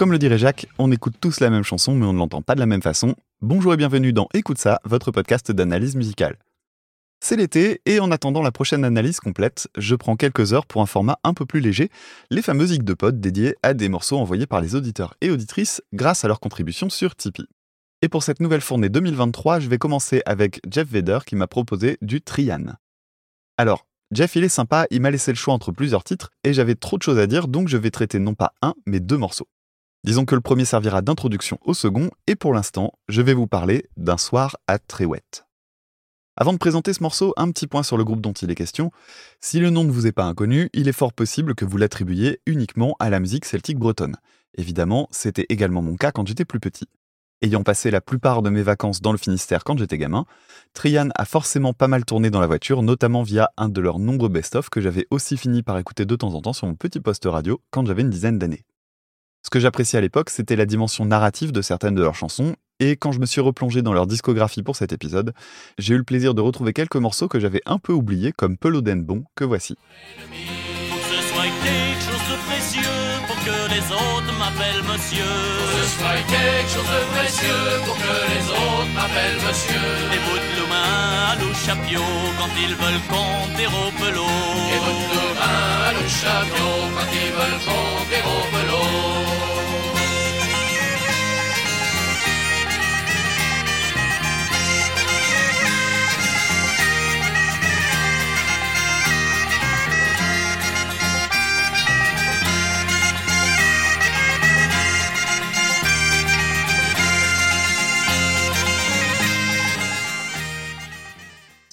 Comme le dirait Jacques, on écoute tous la même chanson mais on ne l'entend pas de la même façon. Bonjour et bienvenue dans Écoute ça, votre podcast d'analyse musicale. C'est l'été et en attendant la prochaine analyse complète, je prends quelques heures pour un format un peu plus léger, les fameux Zig de pod dédiés à des morceaux envoyés par les auditeurs et auditrices grâce à leur contribution sur Tipeee. Et pour cette nouvelle fournée 2023, je vais commencer avec Jeff Vedder qui m'a proposé du Trian. Alors, Jeff il est sympa, il m'a laissé le choix entre plusieurs titres et j'avais trop de choses à dire donc je vais traiter non pas un mais deux morceaux. Disons que le premier servira d'introduction au second et pour l'instant, je vais vous parler d'un soir à Tréouette. Avant de présenter ce morceau, un petit point sur le groupe dont il est question. Si le nom ne vous est pas inconnu, il est fort possible que vous l'attribuiez uniquement à la musique celtique bretonne. Évidemment, c'était également mon cas quand j'étais plus petit. Ayant passé la plupart de mes vacances dans le Finistère quand j'étais gamin, Trian a forcément pas mal tourné dans la voiture, notamment via un de leurs nombreux best-of que j'avais aussi fini par écouter de temps en temps sur mon petit poste radio quand j'avais une dizaine d'années. Ce que j'appréciais à l'époque, c'était la dimension narrative de certaines de leurs chansons, et quand je me suis replongé dans leur discographie pour cet épisode, j'ai eu le plaisir de retrouver quelques morceaux que j'avais un peu oubliés, comme Peloden Bon, que voici. M'appellent monsieur. Les bouts de l'ouchapio quand ils veulent compter au pelot. Les bouts de à l'ouchapio quand ils veulent compter au pelot.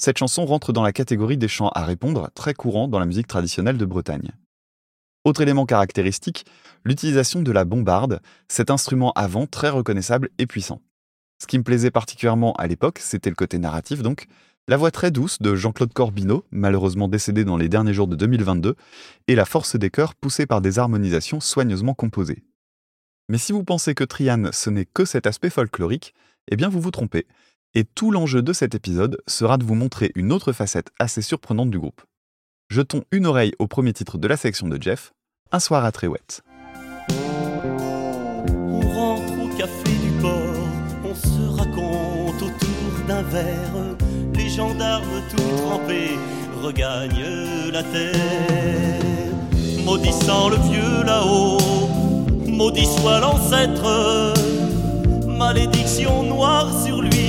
Cette chanson rentre dans la catégorie des chants à répondre, très courant dans la musique traditionnelle de Bretagne. Autre élément caractéristique, l'utilisation de la bombarde, cet instrument avant très reconnaissable et puissant. Ce qui me plaisait particulièrement à l'époque, c'était le côté narratif donc, la voix très douce de Jean-Claude Corbineau, malheureusement décédé dans les derniers jours de 2022, et la force des chœurs poussée par des harmonisations soigneusement composées. Mais si vous pensez que Trian ce n'est que cet aspect folklorique, eh bien vous vous trompez, et tout l'enjeu de cet épisode sera de vous montrer une autre facette assez surprenante du groupe. Jetons une oreille au premier titre de la section de Jeff, Un soir à Tréouette. On rentre au café du port, on se raconte autour d'un verre. Les gendarmes tout trempés regagnent la terre. Maudissant le vieux là-haut, maudit soit l'ancêtre, malédiction noire sur lui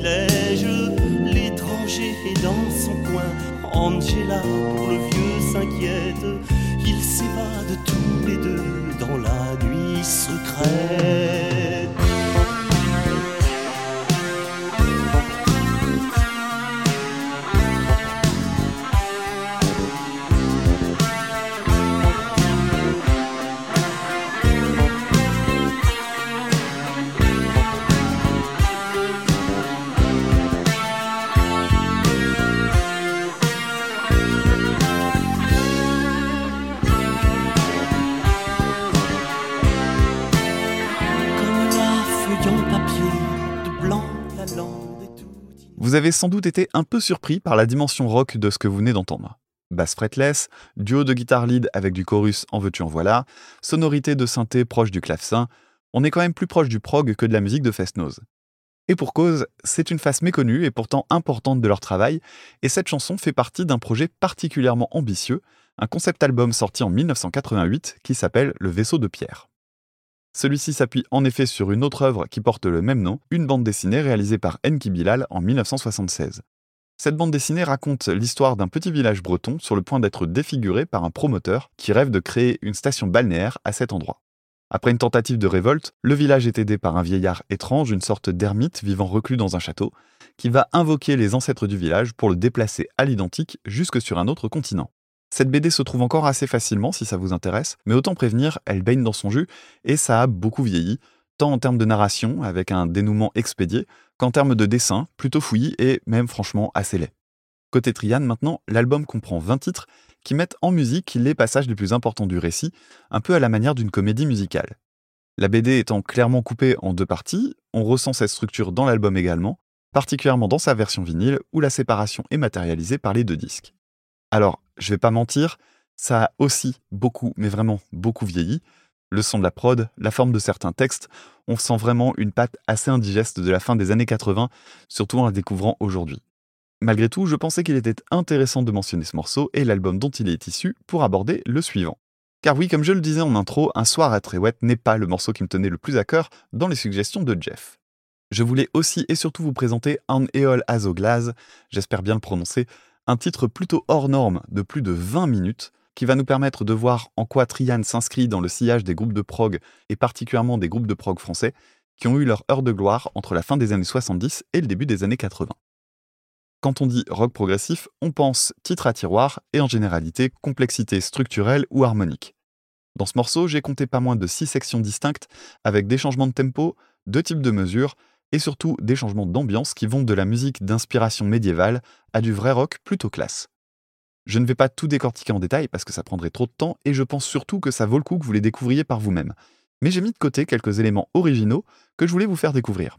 L'étranger est dans son coin. Angela, pour le vieux, s'inquiète. Ils s'évadent tous les deux dans la nuit secrète. Vous avez sans doute été un peu surpris par la dimension rock de ce que vous venez d'entendre. Basse fretless, duo de guitare lead avec du chorus en veux-tu en voilà, sonorité de synthé proche du clavecin, on est quand même plus proche du prog que de la musique de Fest-Nose. Et pour cause, c'est une face méconnue et pourtant importante de leur travail, et cette chanson fait partie d'un projet particulièrement ambitieux, un concept album sorti en 1988 qui s'appelle Le vaisseau de pierre. Celui-ci s'appuie en effet sur une autre œuvre qui porte le même nom, une bande dessinée réalisée par Enki Bilal en 1976. Cette bande dessinée raconte l'histoire d'un petit village breton sur le point d'être défiguré par un promoteur qui rêve de créer une station balnéaire à cet endroit. Après une tentative de révolte, le village est aidé par un vieillard étrange, une sorte d'ermite vivant reclus dans un château, qui va invoquer les ancêtres du village pour le déplacer à l'identique jusque sur un autre continent. Cette BD se trouve encore assez facilement si ça vous intéresse, mais autant prévenir, elle baigne dans son jus et ça a beaucoup vieilli, tant en termes de narration, avec un dénouement expédié, qu'en termes de dessin, plutôt fouillis et même franchement assez laid. Côté Trian maintenant, l'album comprend 20 titres qui mettent en musique les passages les plus importants du récit, un peu à la manière d'une comédie musicale. La BD étant clairement coupée en deux parties, on ressent cette structure dans l'album également, particulièrement dans sa version vinyle où la séparation est matérialisée par les deux disques. Alors, je vais pas mentir, Ça a aussi beaucoup, mais vraiment beaucoup vieilli. Le son de la prod, la forme de certains textes, on sent vraiment une patte assez indigeste de la fin des années 80, surtout en la découvrant aujourd'hui. Malgré tout, je pensais qu'il était intéressant de mentionner ce morceau et l'album dont il est issu pour aborder le suivant. Car oui, comme je le disais en intro, Un soir à Tréouette n'est pas le morceau qui me tenait le plus à cœur dans les suggestions de Jeff. Je voulais aussi et surtout vous présenter Un Eol Azoglas, j'espère bien le prononcer, un titre plutôt hors norme de plus de 20 minutes, qui va nous permettre de voir en quoi Trian s'inscrit dans le sillage des groupes de prog, et particulièrement des groupes de prog français, qui ont eu leur heure de gloire entre la fin des années 70 et le début des années 80. Quand on dit rock progressif, on pense titre à tiroir et en généralité complexité structurelle ou harmonique. Dans ce morceau, j'ai compté pas moins de six sections distinctes avec des changements de tempo, deux types de mesures et surtout des changements d'ambiance qui vont de la musique d'inspiration médiévale à du vrai rock plutôt classe. Je ne vais pas tout décortiquer en détail parce que ça prendrait trop de temps et je pense surtout que ça vaut le coup que vous les découvriez par vous-même. Mais j'ai mis de côté quelques éléments originaux que je voulais vous faire découvrir.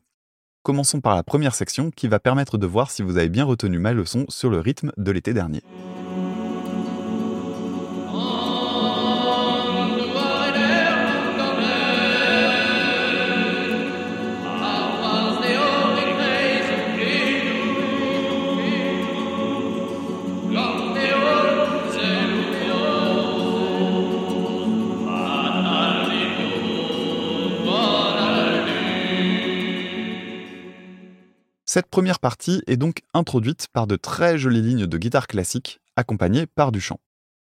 Commençons par la première section qui va permettre de voir si vous avez bien retenu ma leçon sur le rythme de l'été dernier. Cette première partie est donc introduite par de très jolies lignes de guitare classique, accompagnées par du chant.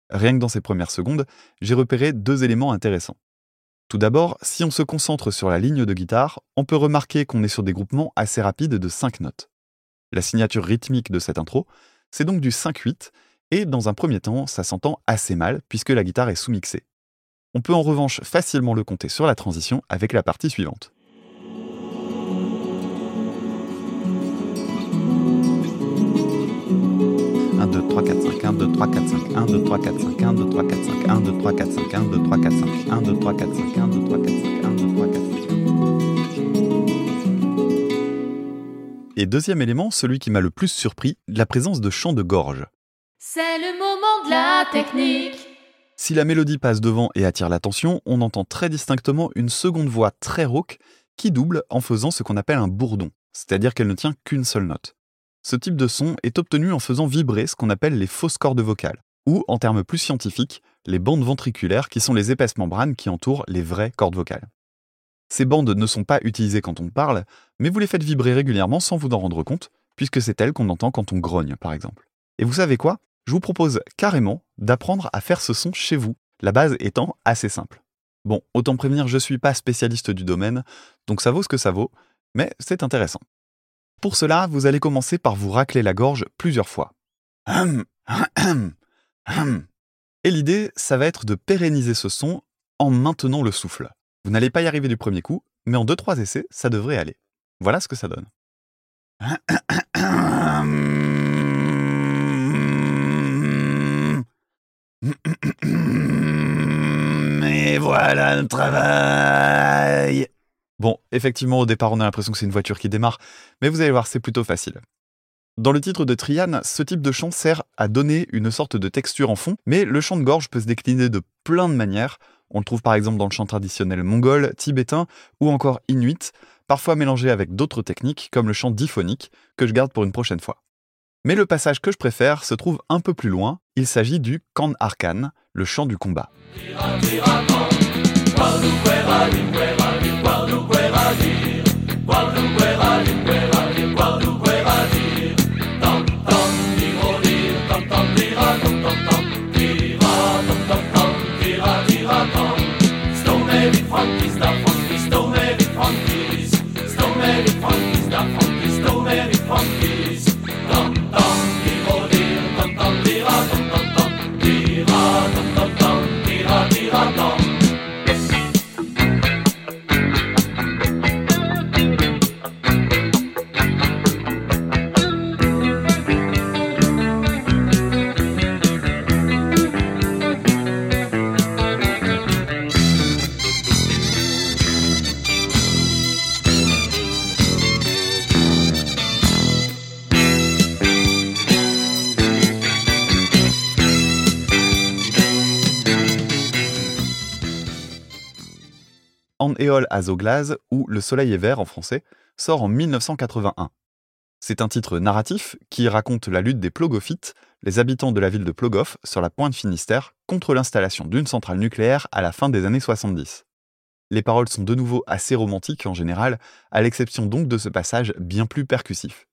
Rien que dans ces premières secondes, j'ai repéré deux éléments intéressants. Tout d'abord, si on se concentre sur la ligne de guitare, on peut remarquer qu'on est sur des groupements assez rapides de 5 notes. La signature rythmique de cette intro, c'est donc du 5-8, et dans un premier temps, ça s'entend assez mal puisque la guitare est sous-mixée. On peut en revanche facilement le compter sur la transition avec la partie suivante. 5, 1, 2, 3, 4, 5, 1, 2, 3, 4, 5, 1, 2, 3, 4, 5, 1, 2, 3, 4, 5, 1, 2, 3, 4, 5, 1, 2, 3, 4, 5, 1, 2, 3, 4, 5, 1, 2, 3, 4, 5. Et deuxième élément, celui qui m'a le plus surpris, la présence de chants de gorge. C'est le moment de la technique. Si la mélodie passe devant et attire l'attention, on entend très distinctement une seconde voix très rauque qui double en faisant ce qu'on appelle un bourdon, c'est-à-dire qu'elle ne tient qu'une seule note. Ce type de son est obtenu en faisant vibrer ce qu'on appelle les fausses cordes vocales, ou en termes plus scientifiques, les bandes ventriculaires qui sont les épaisses membranes qui entourent les vraies cordes vocales. Ces bandes ne sont pas utilisées quand on parle, mais vous les faites vibrer régulièrement sans vous en rendre compte, puisque c'est elles qu'on entend quand on grogne, par exemple. Et vous savez quoi? Je vous propose carrément d'apprendre à faire ce son chez vous, la base étant assez simple. Bon, autant prévenir, je suis pas spécialiste du domaine, donc ça vaut ce que ça vaut, mais c'est intéressant. Pour cela, vous allez commencer par vous racler la gorge plusieurs fois. Et l'idée, ça va être de pérenniser ce son en maintenant le souffle. Vous n'allez pas y arriver du premier coup, mais en 2-3 essais, ça devrait aller. Voilà ce que ça donne. Et voilà le travail. Bon, effectivement, au départ, on a l'impression que c'est une voiture qui démarre, mais vous allez voir, c'est plutôt facile. Dans le titre de Trian, ce type de chant sert à donner une sorte de texture en fond, mais le chant de gorge peut se décliner de plein de manières. On le trouve par exemple dans le chant traditionnel mongol, tibétain ou encore inuit, parfois mélangé avec d'autres techniques comme le chant diphonique, que je garde pour une prochaine fois. Mais le passage que je préfère se trouve un peu plus loin, il s'agit du Kan Arkan, le chant du combat. funkies, the funkies, funkies. En éole à Zoglaz ou Le soleil est vert en français sort en 1981. C'est un titre narratif qui raconte la lutte des plogophytes, les habitants de la ville de Plogoff sur la pointe Finistère, contre l'installation d'une centrale nucléaire à la fin des années 70. Les paroles sont de nouveau assez romantiques en général, à l'exception donc de ce passage bien plus percussif.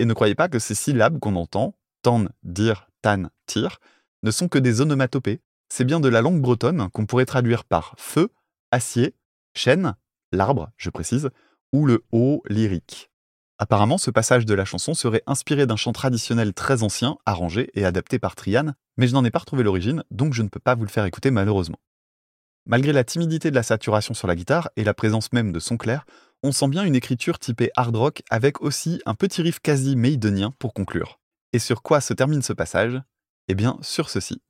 Et ne croyez pas que ces syllabes qu'on entend, tan, dir, tan, tir, ne sont que des onomatopées, c'est bien de la langue bretonne qu'on pourrait traduire par feu, acier, chêne, l'arbre, je précise, ou le haut lyrique. Apparemment, ce passage de la chanson serait inspiré d'un chant traditionnel très ancien, arrangé et adapté par Triane, mais je n'en ai pas retrouvé l'origine, donc je ne peux pas vous le faire écouter malheureusement. Malgré la timidité de la saturation sur la guitare et la présence même de son clair, on sent bien une écriture typée hard rock avec aussi un petit riff quasi maidenien pour conclure. Et sur quoi se termine ce passage? Eh bien, sur ceci.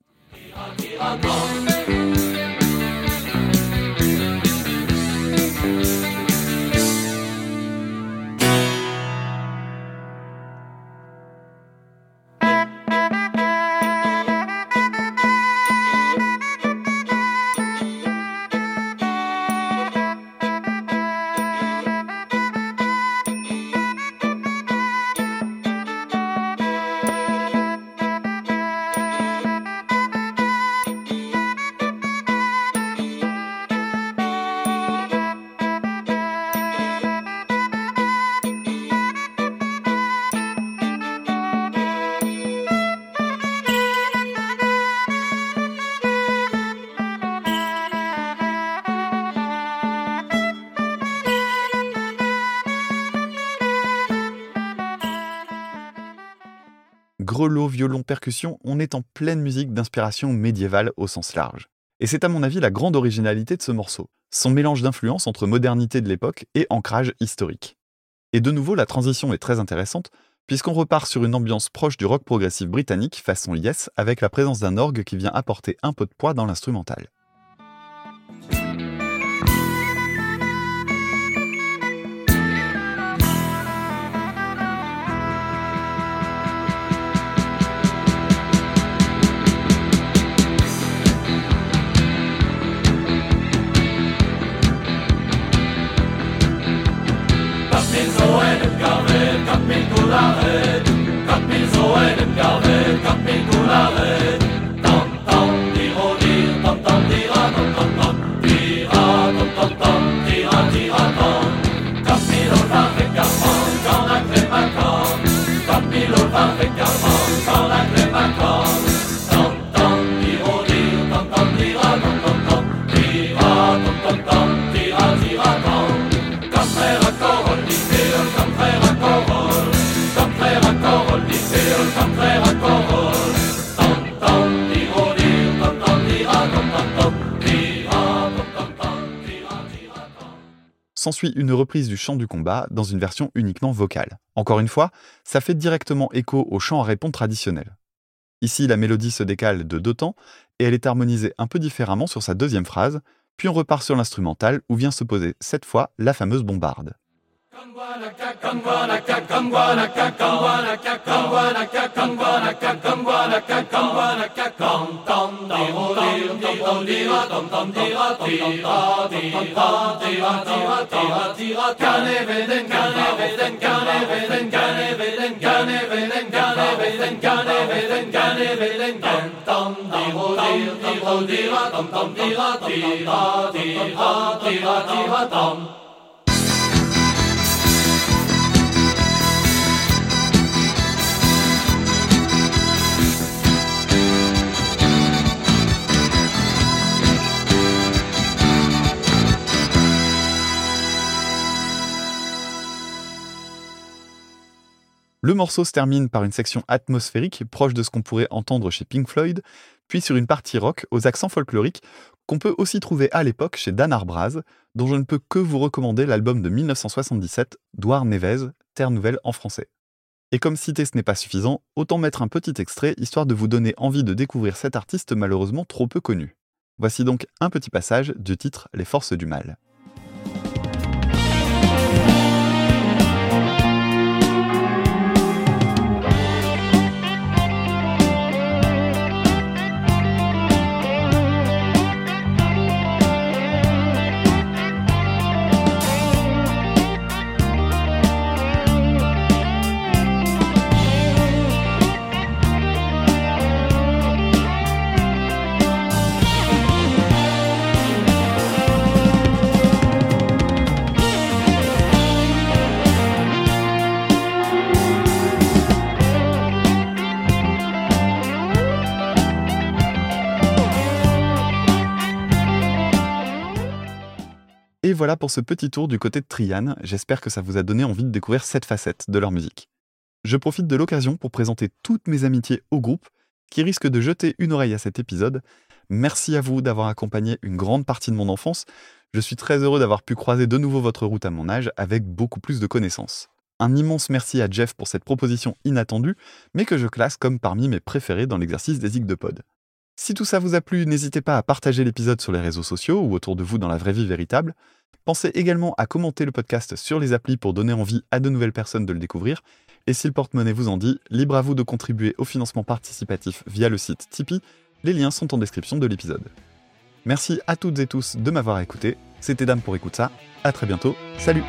Grelot, violon, percussion, on est en pleine musique d'inspiration médiévale au sens large. Et c'est à mon avis la grande originalité de ce morceau, son mélange d'influence entre modernité de l'époque et ancrage historique. Et de nouveau, la transition est très intéressante, puisqu'on repart sur une ambiance proche du rock progressif britannique façon Yes, avec la présence d'un orgue qui vient apporter un peu de poids dans l'instrumental. Freudengarde. S'ensuit une reprise du chant du combat dans une version uniquement vocale. Encore une fois, ça fait directement écho au chant à répondre traditionnel. Ici, la mélodie se décale de deux temps et elle est harmonisée un peu différemment sur sa deuxième phrase, puis on repart sur l'instrumental où vient se poser cette fois la fameuse bombarde. Dum dum dee la dum dum dee la dee la dee la dee la dee la dum. Le morceau se termine par une section atmosphérique proche de ce qu'on pourrait entendre chez Pink Floyd, puis sur une partie rock aux accents folkloriques qu'on peut aussi trouver à l'époque chez Dan Arbraz, dont je ne peux que vous recommander l'album de 1977 d'Ouar Nevez, Terre Nouvelle en français. Et comme citer ce n'est pas suffisant, autant mettre un petit extrait histoire de vous donner envie de découvrir cet artiste malheureusement trop peu connu. Voici donc un petit passage du titre Les Forces du Mal. Voilà pour ce petit tour du côté de Trian. J'espère que ça vous a donné envie de découvrir cette facette de leur musique. Je profite de l'occasion pour présenter toutes mes amitiés au groupe qui risquent de jeter une oreille à cet épisode. Merci à vous d'avoir accompagné une grande partie de mon enfance. Je suis très heureux d'avoir pu croiser de nouveau votre route à mon âge avec beaucoup plus de connaissances. Un immense merci à Jeff pour cette proposition inattendue, mais que je classe comme parmi mes préférés dans l'exercice des de pod. Si tout ça vous a plu, n'hésitez pas à partager l'épisode sur les réseaux sociaux ou autour de vous dans la vraie vie véritable. Pensez également à commenter le podcast sur les applis pour donner envie à de nouvelles personnes de le découvrir. Et si le porte-monnaie vous en dit, libre à vous de contribuer au financement participatif via le site Tipeee. Les liens sont en description de l'épisode. Merci à toutes et tous de m'avoir écouté. C'était Dame pour écouter ça. À très bientôt. Salut